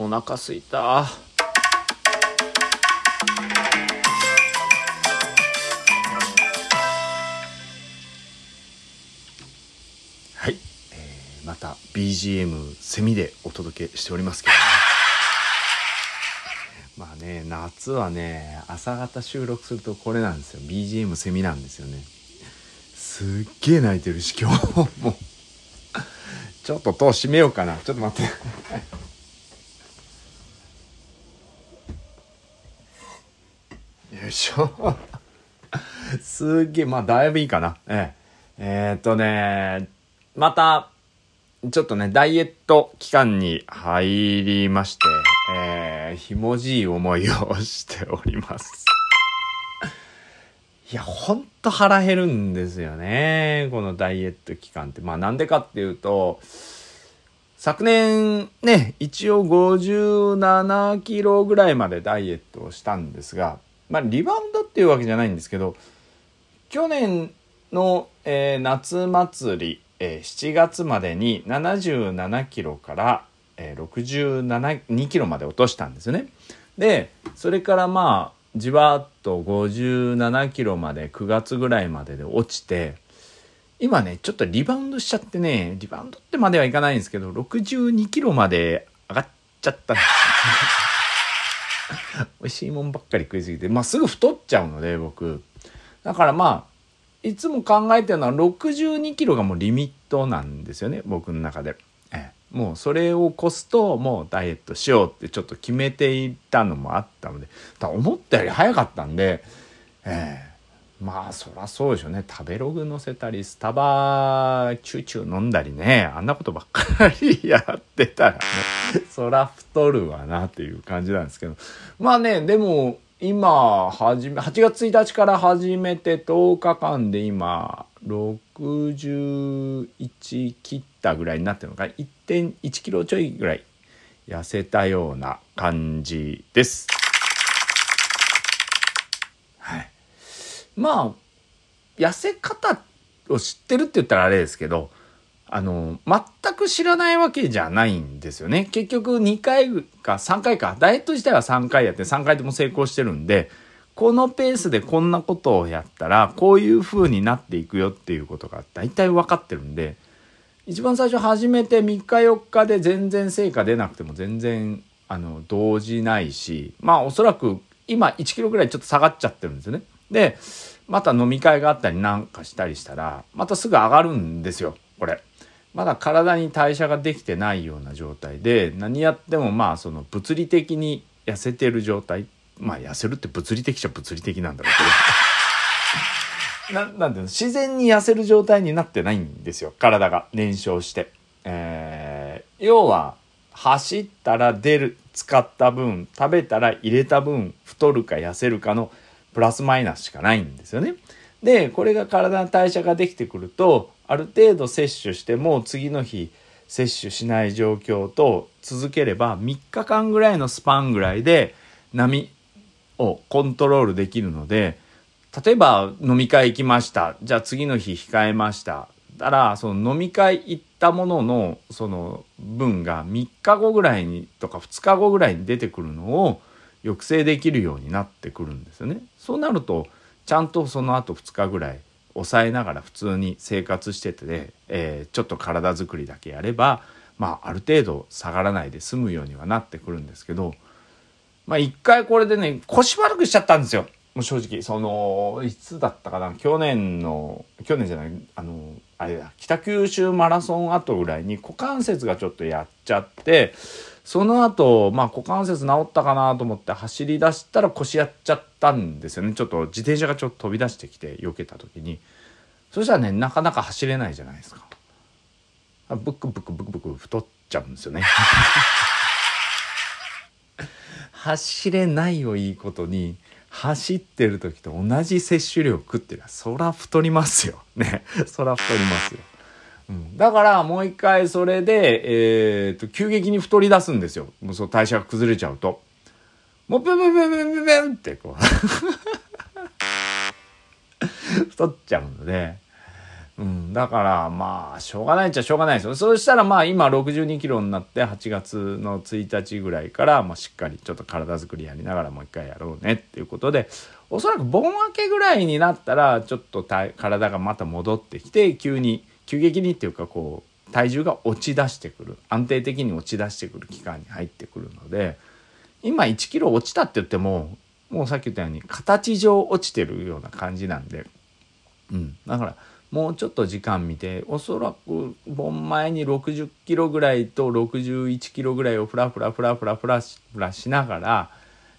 お腹すいた。はい、えーまた BGM セミでお届けしておりますけどね。まあね、夏はね、朝方収録するとこれなんですよ。BGM セミなんですよね。すっげえ泣いてるし、今日も。ちょっと戸閉めようかな。ちょっと待って。よいしょ。すっげえ、まあだいぶいいかな。えええーっとね、また、ちょっとね、ダイエット期間に入りまして、えー、ひもじい思いをしております。いや、ほんと腹減るんですよね。このダイエット期間って。まあなんでかっていうと、昨年ね、一応57キロぐらいまでダイエットをしたんですが、まあリバウンドっていうわけじゃないんですけど、去年の、えー夏祭り、えー7月までに77キロから、えー62キロまで落としたんですよね。でそれからまあじわっと57キロまで9月ぐらいまでで落ちて今ねちょっとリバウンドしちゃってねリバウンドってまではいかないんですけど62キロまで上がっちゃったんですよ 美味しいもんばっかり食いすぎて、まあ、すぐ太っちゃうので僕。だからまあいつも考えてるのは62キロがもうリミットなんですよね僕の中で、えもうそれを越すともうダイエットしようってちょっと決めていたのもあったので。思ったより早かったんで、ええ。まあそらそうでしょうね。食べログ載せたりスタバチューチュー飲んだりね。あんなことばっかりやってたらね。そら太るわなっていう感じなんですけど。まあねでも今始め8月1日から始めて10日間で今61切ったぐらいになってるのか1.1キロちょいぐらい痩せたような感じです。はい、まあ痩せ方を知ってるって言ったらあれですけどあの全く知らないわけじゃないんですよね結局2回か3回かダイエット自体は3回やって3回とも成功してるんでこのペースでこんなことをやったらこういう風になっていくよっていうことが大体分かってるんで一番最初始めて3日4日で全然成果出なくても全然あの動じないしまあおそらく今1キロぐらいちょっと下がっちゃってるんですよね。でまた飲み会があったりなんかしたりしたらまたすぐ上がるんですよこれ。まだ体に代謝ができてないような状態で何やってもまあその物理的に痩せてる状態まあ痩せるって物理的じゃ物理的なんだろうけど ななんていうの？自然に痩せる状態になってないんですよ体が燃焼して。えー要は走ったら出る使った分食べたら入れた分太るか痩せるかのプラスマイナスしかないんですよね。でこれが体の代謝ができてくるとある程度摂取しても次の日摂取しない状況と続ければ3日間ぐらいのスパンぐらいで波をコントロールできるので例えば飲み会行きましたじゃあ次の日控えましたたらその飲み会行ったもののその分が3日後ぐらいにとか2日後ぐらいに出てくるのを抑制できるようになってくるんですよね。そうなるとちゃんとその後2日ぐらい抑えながら普通に生活してて、えーちょっと体作りだけやれば、まあ、ある程度下がらないで済むようにはなってくるんですけどまあ一回これでね腰悪くしちゃったんですよ。もう正直そのいつだったかな去年の去年じゃないあのあれだ北九州マラソン後ぐらいに股関節がちょっとやっちゃってその後まあ股関節治ったかなと思って走り出したら腰やっちゃったんですよね。ちょっと自転車がちょっと飛び出してきて避けた時に。そしたらねなかなか走れないじゃないですか。あブクブクブクブク太っちゃうんですよね。走れないをいいことに走ってる時と同じ摂取量食ってりゃそら太りますよ。ね。そら太りますよ、うん、だからもう一回それで、えー、と急激に太り出すんですよ。もうその代謝が崩れちゃうと。もうペンペンペンペンペンペンってこう。太っちゃうので。うん、だからまあしょうがないっちゃしょうがないですよ。そしたらまあ今62キロになって8月の1日ぐらいから、まあ、しっかりちょっと体作りやりながらもう一回やろうねっていうことでおそらく盆明けぐらいになったらちょっと体がまた戻ってきて急に急激にっていうかこう体重が落ち出してくる安定的に落ち出してくる期間に入ってくるので今1キロ落ちたって言ってももうさっき言ったように形上落ちてるような感じなんで、うん、だからもうちょっと時間見ておそらく盆前に60キロぐらいと61キロぐらいをフラフラフラフラフラフラしながら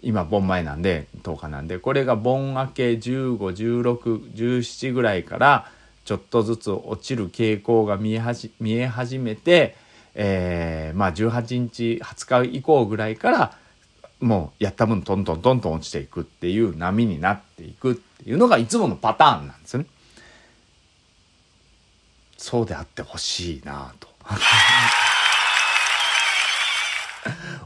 今盆前なんで10日なんでこれが盆明け151617ぐらいからちょっとずつ落ちる傾向が見え始見え始めて、えー、まあ18日20日以降ぐらいからもうやった分トントントントン落ちていくっていう波になっていくっていうのがいつものパターンなんですよね。そうであってほしいなと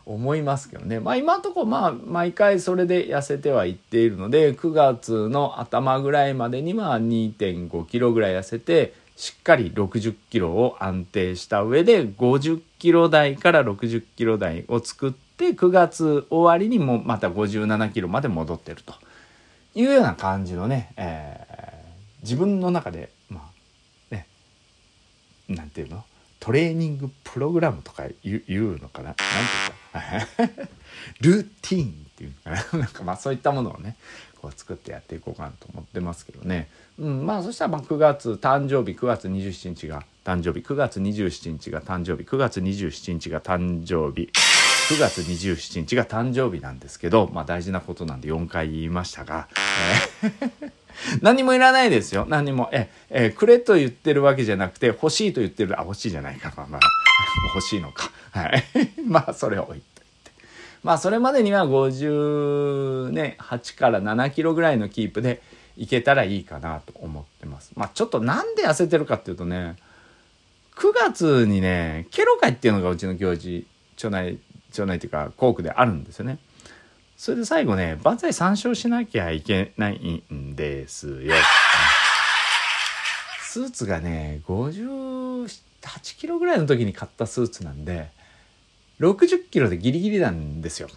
思いますけどね。まあ今のとこまあ毎回それで痩せてはいっているので9月の頭ぐらいまでには2.5キロぐらい痩せてしっかり60キロを安定した上で50キロ台から60キロ台を作って9月終わりにもまた57キロまで戻ってるというような感じのね、えー、自分の中でまあ、ねなんていうの？トレーニングプログラムとか言うのかな？なんていうかルーティーンっていうのかな？なんかまあそういったものをねこう作ってやっていこうかなと思ってますけどね、うん、まあそしたらまあ9月誕生日9月27日が誕生日9月27日が誕生日9月27日が誕生日9月27日が誕生日なんですけどまあ大事なことなんで4回言いましたが、えー。何もいらないですよ。何も。え、え、くれと言ってるわけじゃなくて、欲しいと言ってる、あ、欲しいじゃないか。まあ、まあ、欲しいのか。はい。まあ、それを置いといて。まあ、それまでには58、ね、から7キロぐらいのキープでいけたらいいかなと思ってます。まあ、ちょっとなんで痩せてるかっていうとね、9月にね、ケロ会っていうのがうちの行事、町内、町内っていうか、校区であるんですよね。それで最後ね、万歳参照しなきゃいけないんですよ。スーツがね、58キロぐらいの時に買ったスーツなんで、60キロでギリギリなんですよ。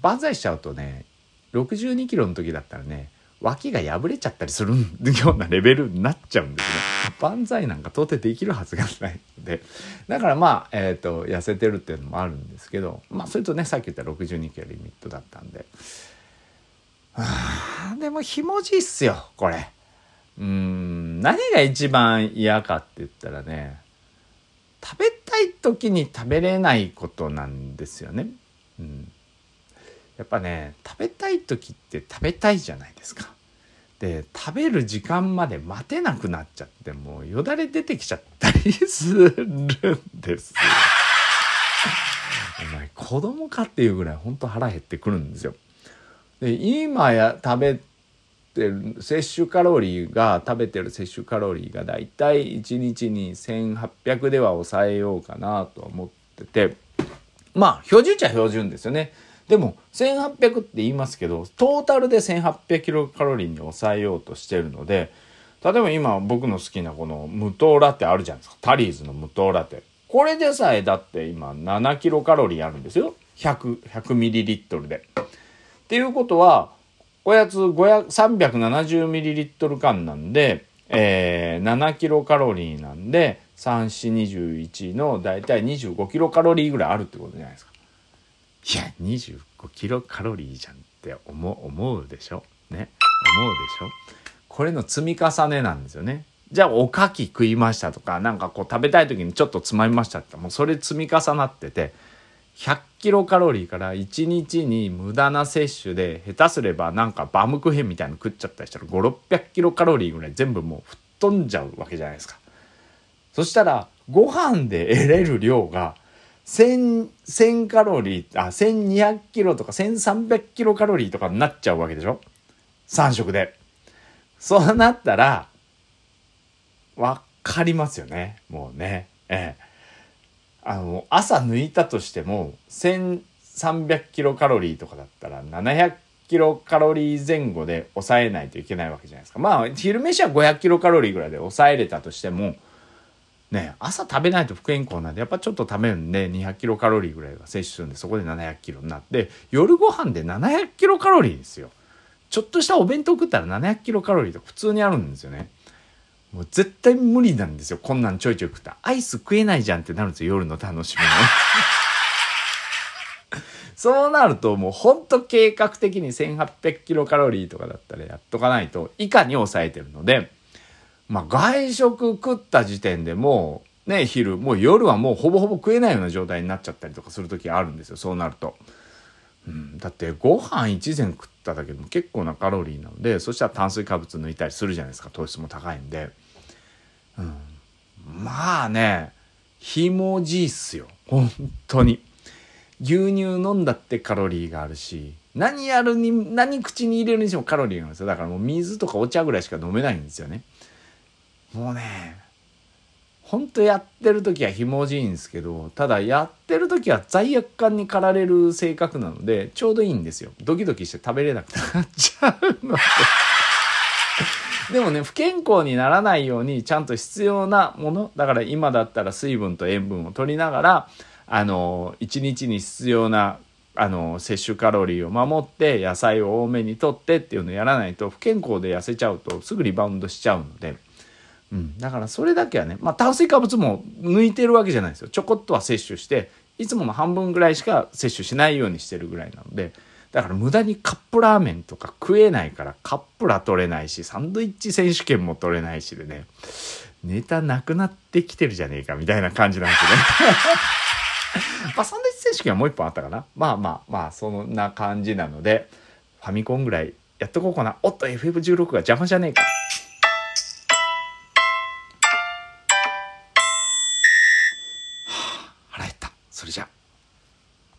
万歳しちゃうとね、62キロの時だったらね、脇が破れちゃったりするようなレベルになっちゃうんですね。万歳なんか到底できるはずがないので。だからまあ、えっ、ー、と、痩せてるっていうのもあるんですけど、まあそれとね、さっき言った62キロリミットだったんで。あでもひもじいっすよ、これ。うん、何が一番嫌かって言ったらね、食べたい時に食べれないことなんですよね。うん。やっぱね食べたい時って食べたいじゃないですか。で食べる時間まで待てなくなっちゃってもうよだれ出てきちゃったりするんですよ。お前子供かっていうぐらい本当腹減ってくるんですよ。で今や食べてる摂取カロリーが食べてる摂取カロリーがだいたい1日に1800では抑えようかなと思っててまあ標準値は標準ですよね。でも1800って言いますけどトータルで1800キロカロリーに抑えようとしてるので例えば今僕の好きなこの無糖ラテあるじゃないですかタリーズの無糖ラテこれでさえだって今7キロカロリーあるんですよ100 100ミリリットルで。っていうことはおやつ370ミリリットル缶なんで、えー、7キロカロリーなんで3421のだいたい25キロカロリーぐらいあるってことじゃないですか。いや25キロカロリーじゃんって思思うでしょ？ね？思うでしょ？これの積み重ねなんですよね。じゃあおかき食いましたとかなんかこう食べたい時にちょっとつまみましたってもうそれ積み重なってて100キロカロリーから1日に無駄な摂取で下手すればなんかバムクーヘンみたいの食っちゃったりしたら5600キロカロリーぐらい全部もう吹っ飛んじゃうわけじゃないですか。そしたらご飯で得れる量が1000、1000カロリー、あ、1200キロとか1300キロカロリーとかになっちゃうわけでしょ ?3 食で。そうなったら、わかりますよね。もうね。ええ。あの、朝抜いたとしても、1300キロカロリーとかだったら、700キロカロリー前後で抑えないといけないわけじゃないですか。まあ、昼飯は500キロカロリーぐらいで抑えれたとしても、ね、朝食べないと不健康なんで、やっぱちょっと食べるんで、200キロカロリーぐらいは摂取するんで、そこで700キロになって、夜ご飯で700キロカロリーですよ。ちょっとしたお弁当食ったら700キロカロリーとか普通にあるんですよね。もう絶対無理なんですよ。こんなんちょいちょい食った。アイス食えないじゃんってなるんですよ。夜の楽しみね。そうなるともうほんと計画的に1800キロカロリーとかだったらやっとかないと以下に抑えてるので、まあ外食食った時点でもうね、昼、もう夜はもうほぼほぼ食えないような状態になっちゃったりとかする時あるんですよ。そうなると。うん、だってご飯一膳食っただけでも結構なカロリーなのでそしたら炭水化物抜いたりするじゃないですか糖質も高いんで、うん、まあねひもじいっすよ本当に牛乳飲んだってカロリーがあるし何やるに何口に入れるにしてもカロリーがあるんですよだからもう水とかお茶ぐらいしか飲めないんですよねもうねほんとやってる時はひもじいんですけどただやってる時は罪悪感に駆られる性格なのでちょうどいいんですよドキドキして食べれなくなっちゃうのででもね不健康にならないようにちゃんと必要なものだから今だったら水分と塩分を取りながらあの1日に必要なあの摂取カロリーを守って野菜を多めにとってっていうのをやらないと不健康で痩せちゃうとすぐリバウンドしちゃうので。うん、だからそれだけはね、まあ、炭水化物も抜いてるわけじゃないですよ。ちょこっとは摂取していつもの半分ぐらいしか摂取しないようにしてるぐらいなのでだから無駄にカップラーメンとか食えないからカップラ取れないしサンドイッチ選手権も取れないしでねネタなくなってきてるじゃねえかみたいな感じなんですよね。まあサンドイッチ選手権はもう一本あったかな。まあまあまあそんな感じなのでファミコンぐらいやっとこうかな。おっと FF16 が邪魔じゃねえか